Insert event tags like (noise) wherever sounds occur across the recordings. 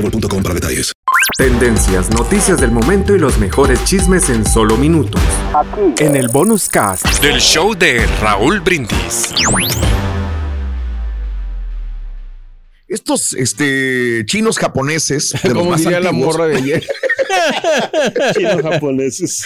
boostmobile.com para detalles. Tendencias, noticias del momento y los mejores chismes en solo minutos. En el bonus cast del show de Raúl Brindis. Estos este, chinos japoneses, de los más diría la morra de ayer. (laughs) Chinos japoneses.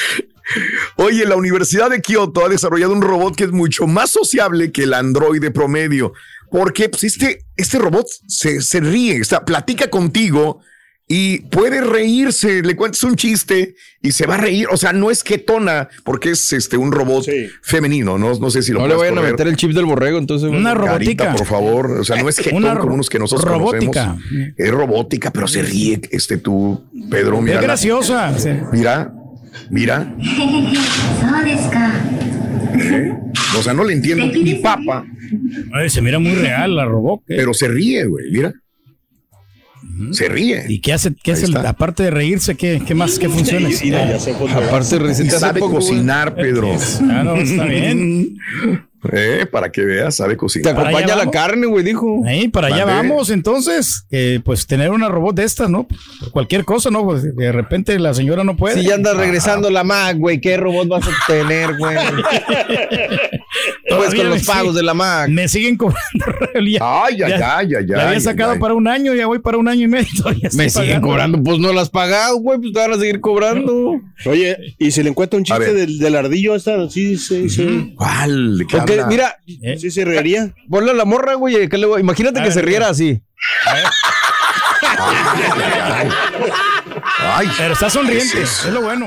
Oye, la Universidad de Kioto ha desarrollado un robot que es mucho más sociable que el androide promedio porque pues, este, este, robot se, se ríe, o platica contigo y puede reírse, le cuentas un chiste y se va a reír, o sea, no es ketona, porque es este un robot femenino, no, no sé si lo No le vayan a meter el chip del borrego, entonces una robótica, por favor, o sea, no es eh, ketón como unos que nosotros robótica. Conocemos. Es robótica, pero se ríe este tú, Pedro, mira. Graciosa. Mira, mira. (laughs) ¿Eh? O sea, no le entiendo ni papa, Ay, se mira muy real la robot. ¿eh? pero se ríe, güey. Mira. Se ríe. ¿Y qué hace? ¿Qué hace? está. Aparte de reírse, ¿qué, qué más? ¿Qué cuándo Aparte, receta hace sabe poco, güey. cocinar, Pedro. Ah, no, está bien. (laughs) Eh, para que veas, sabe Te cocinar. Para acompaña la vamos. carne, güey, dijo. Ahí, para allá Mandé. vamos, entonces. pues tener una robot de estas, ¿no? Cualquier cosa, ¿no? Pues, de repente la señora no puede. Si ya andas regresando la Mac, güey, ¿qué robot vas a tener, güey? (laughs) pues con los pagos de la Mac. Me siguen cobrando. (laughs) ya, Ay, ay, ya- ay, ay, la había sacado ay. para un año, ya voy para un año y medio. (laughs) Me siguen pagando. cobrando, pues no las has pagado, güey, pues te van a seguir cobrando. (laughs) Oye, y si le encuentra un chiste del, del ardillo, esta, sí, sí, sí. ¿Cuál? ¿De qué Porque, habla? mira, ¿Eh? Sí, se reiría. ponle a la morra, güey, imagínate A que ver, se riera así. Ay, Pero está sonriente, es lo bueno.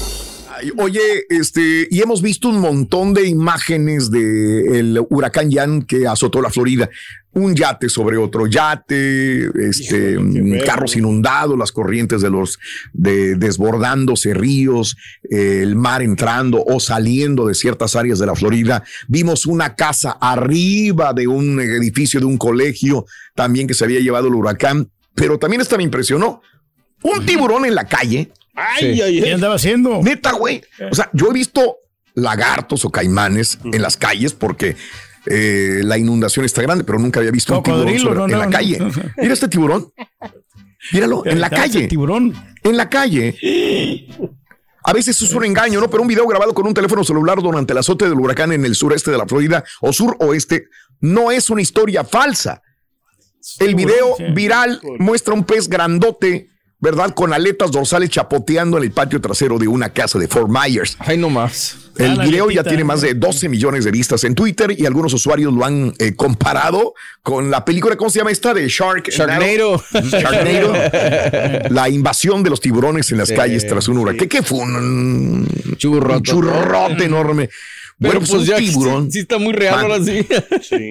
Oye, este, y hemos visto un montón de imágenes del el huracán Jan que azotó la Florida. Un yate sobre otro yate, este, mm, carros inundados, las corrientes de los de, desbordándose ríos, el mar entrando o saliendo de ciertas áreas de la Florida. Vimos una casa arriba de un edificio de un colegio también que se había llevado el huracán, pero también esta me impresionó. Un tiburón en la calle. Ay, Sí. ay, ¿Qué andaba haciendo? Neta, güey. O sea, yo he visto lagartos o caimanes en las calles porque eh, la inundación está grande, pero nunca había visto un tiburón Cocodrilo, sobre- no, en no, la no. calle. Mira este tiburón. Míralo, en la Ese calle. Tiburón. En la calle. A veces es un engaño, ¿no? Pero un video grabado con un teléfono celular durante el azote del huracán en el sureste de la Florida o suroeste no es una historia falsa. El video viral muestra un pez grandote ¿verdad? Con aletas dorsales chapoteando en el patio trasero de una casa de Fort Myers. Ay, no más. El Ah, video ya tiene más de 12 millones de vistas en Twitter y algunos usuarios lo han eh, comparado con la película, ¿cómo se llama esta? De Shark. Sharknado. Sharknado. (laughs) la invasión de los tiburones en las Sí, calles tras un huracán. ¿Qué fue? Un, Churrote. un churrote enorme. Pero bueno, pues, pues, un ya tiburón. sí, sí está muy real Man. ahora sí. Sí.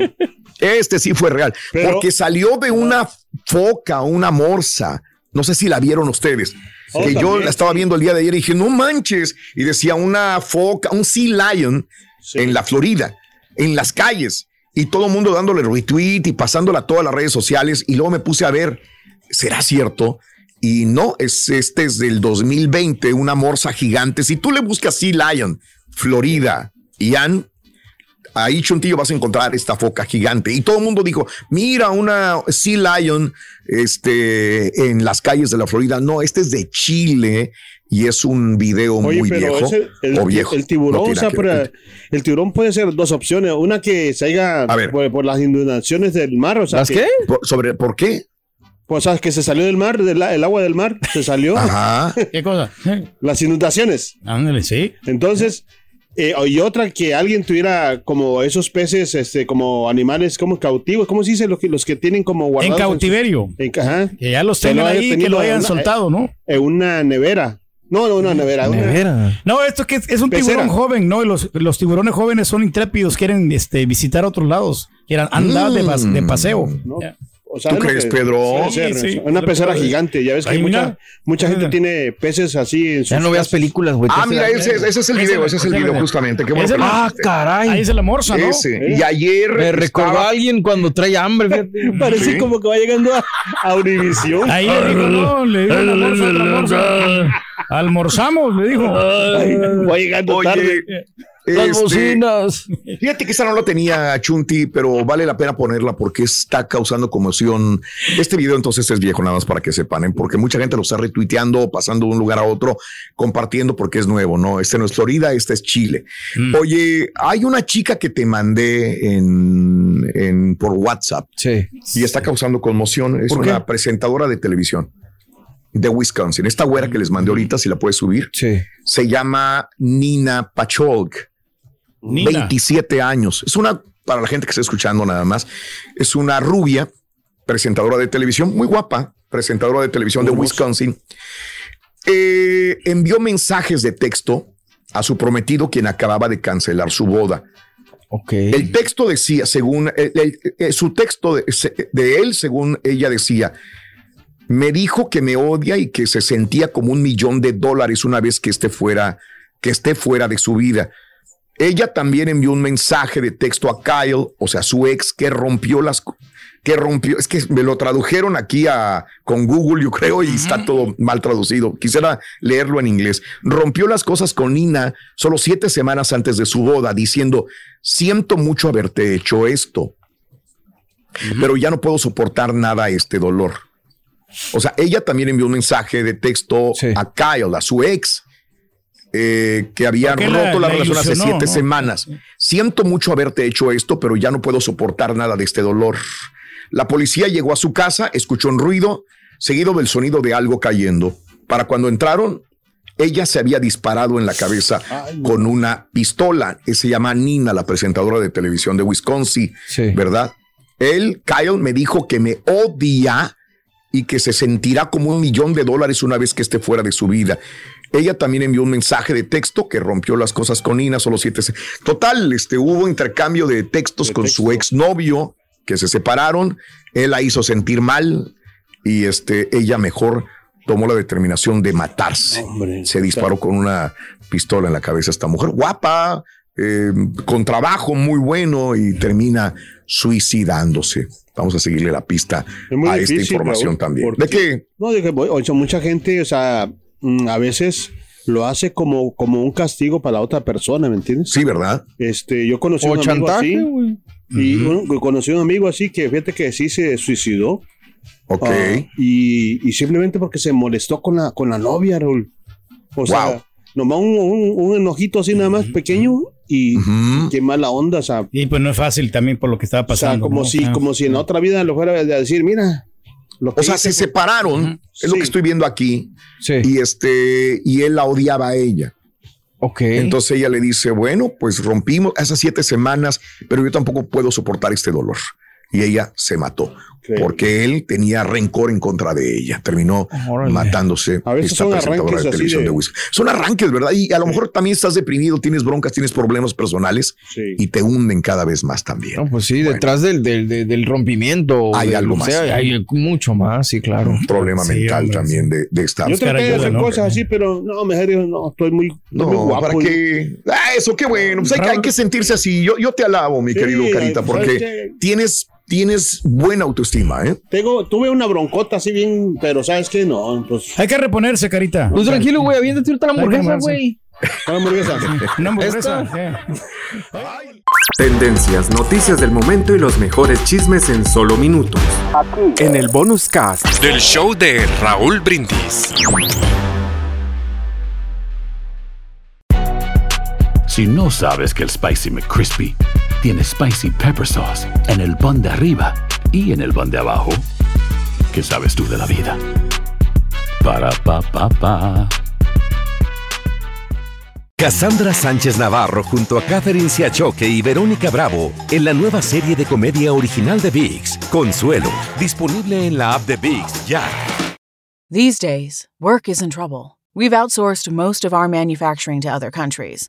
Este sí fue real. Pero- porque salió de una foca, una morsa. No sé si la vieron ustedes. Oh, que yo la estaba viendo el día de ayer y dije, no manches. Y decía una foca, un sea lion Sí. en la Florida, en las calles. Y todo el mundo dándole retweet y pasándola a todas las redes sociales. Y luego me puse a ver, ¿será cierto? Y no, es, este es del 2020, una morsa gigante. Si tú le buscas Sea Lion, Florida, Ian, ahí Chuntillo vas a encontrar esta foca gigante. Y todo el mundo dijo, mira una Sea Lion este, en las calles de la Florida. No, este es de Chile y es un video Oye, muy pero viejo. ese- el, o viejo. el tiburón, No o sea, que el tiburón puede ser dos opciones. Una que se haya A ver. por, por las inundaciones del mar. O sea, ¿Las que, qué? Por- ¿Sobre por qué? Pues, sea, que se salió del mar, del, el agua del mar, se salió. Ajá. ¿Qué cosa? Las inundaciones. Ándale, sí. Entonces, eh, y otra que alguien tuviera como esos peces, este, como animales como cautivos, ¿cómo se dice? Los que, los que tienen como En guardados. cautiverio. en ca- ajá, Que ya los Que tengan ahí, que lo hayan una- soltado, ¿no? en una nevera. No, no, una nevera. una- Nevera. No, esto que es, es un Pecera. tiburón joven, ¿no? Y los, los tiburones jóvenes son intrépidos, quieren este, visitar otros lados, quieren andar de, pas- de paseo. No. O sea, ¿Tú es crees, que- Pedro? Sí, sí. Una pecera gigante. Ya ves que mucha, mucha gente Mira. tiene peces así en sus Ya no veas películas, güey. Ah, ¿qué mira, ese, ese es el video, es- ese es el video es- justamente. Qué bueno ese que lo es- Ah, caray. Ahí se la morsa, ¿no? Ese. Y ayer Me recordó a alguien cuando trae hambre. (laughs) Parece Sí. como que va llegando a, a Univisión. Ahí le dijo, no, le dijo la morsa, otra morsa. (laughs) Almorzamos, le dijo. Ay, va llegando tarde. Las este, bocinas. Fíjate que esta no la tenía Chunti, pero vale la pena ponerla porque está causando conmoción. Este video entonces es viejo, nada más para que sepan, ¿eh? porque mucha gente lo está retuiteando, pasando de un lugar a otro, compartiendo porque es nuevo, ¿no? Este no es Florida, este es Chile. Mm. Oye, hay una chica que te mandé en, en- por WhatsApp Sí. y está causando conmoción. Es una presentadora de televisión de Wisconsin. Esta güera que les mandé ahorita, si la puedes subir, Sí. se llama Nina Pacholk. Nina. 27 años. Es una, para la gente que está escuchando nada más, es una rubia presentadora de televisión, muy guapa, presentadora de televisión de Wisconsin. Eh, envió mensajes de texto a su prometido, quien acababa de cancelar su boda. Ok. El texto decía, según el- el- eh, su texto de, de él, según ella decía, me dijo que me odia y que se sentía como un millón de dólares una vez que esté fuera, que esté fuera de su vida. Ella también envió un mensaje de texto a Kyle, o sea, su ex, que rompió las, que rompió, es que me lo tradujeron aquí a, con Google, yo creo, y está todo mal traducido. Quisiera leerlo en inglés. Rompió las cosas con Nina solo siete semanas antes de su boda, diciendo, siento mucho haberte hecho esto, pero ya no puedo soportar nada este dolor. O sea, ella también envió un mensaje de texto Sí. a Kyle, a su ex, eh, que había ¿Por qué la- roto la, la relación hace siete no? semanas. Siento mucho haberte hecho esto, pero ya no puedo soportar nada de este dolor. La policía llegó a su casa, escuchó un ruido, seguido del sonido de algo cayendo. Para cuando entraron, ella se había disparado en la cabeza con una pistola. Eh, Se llama Nina, la presentadora de televisión de Wisconsin, Sí. ¿verdad? Él, Kyle, me dijo que me odia y que se sentirá como un millón de dólares una vez que esté fuera de su vida. Ella también envió un mensaje de texto que rompió las cosas con Nina, solo siete. Total, este, hubo intercambio de textos De con texto. su exnovio que se separaron. Él la hizo sentir mal y este, ella mejor tomó la determinación de matarse. Hombre. se disparó con una pistola en la cabeza a esta mujer, guapa, eh, con trabajo muy bueno y termina suicidándose. Vamos a seguirle la pista Es a esta información Raúl, también. porque- ¿De qué? No, que, o sea, mucha gente, o sea, mm, a veces lo hace como, como un castigo para la otra persona, ¿me entiendes? Sí, ¿verdad? Este, yo conocí O un amigo así. Y conocí un amigo así que fíjate que sí se suicidó. Ok. Ah, y, y simplemente porque se molestó con la, con la novia, Raúl. O sea, Wow. nomás un, un- un enojito así nada más pequeño y Ujú. qué mala onda, o sea, Y pues no es fácil también por lo que estaba o sea, pasando. como ¿no? si, Ah. como si en otra vida lo fuera a decir, mira, O sea, se separaron, es lo que estoy viendo aquí. Y este, y él la odiaba a ella. Ok. Entonces ella le dice, bueno, pues rompimos esas siete semanas, pero yo tampoco puedo soportar este dolor. Y ella se mató porque él tenía rencor en contra de ella. Terminó matándose. A veces esta son presentadora arranques de televisión de- de. Son arranques, ¿verdad? Y a lo mejor también estás deprimido, tienes broncas, tienes problemas personales y te hunden cada vez más también. No, pues sí, detrás del, del, del- del rompimiento. Hay del- algo o más. sea, hay mucho más, sí, claro. Un problema mental también de, de esta. Yo traté de hacer cosas así, pero no, mejor digo, no, estoy muy, estoy muy No, guapo. ¿para qué? Ah, eso, qué bueno. Pues hay, que- hay que sentirse así. Yo, yo te alabo, mi Sí, querido Carita, ¿sabes porque tienes, tienes buena autoestima, ¿eh? Tengo, tuve una broncota así bien, pero ¿sabes qué? No, pues... Hay que reponerse, carita. Pues tranquilo, güey, aviéntate ahorita la Hay que hamburguesa, reponerse. güey. ¿Cuál hamburguesa? Una hamburguesa. (laughs) Esta. Tendencias, noticias del momento y los mejores chismes en solo minutos. En el bonus cast del show de Raúl Brindis. Si no sabes que el Spicy McCrispy tiene Spicy Pepper Sauce en el pan de arriba y en el pan de abajo, ¿qué sabes tú de la vida? Para, pa, pa, pa. Cassandra Sánchez Navarro junto a Catherine Siachoque y Verónica Bravo en la nueva serie de comedia original de VIX, Consuelo, disponible en la app de VIX ya. These days, work is in trouble. We've outsourced most of our manufacturing to other countries.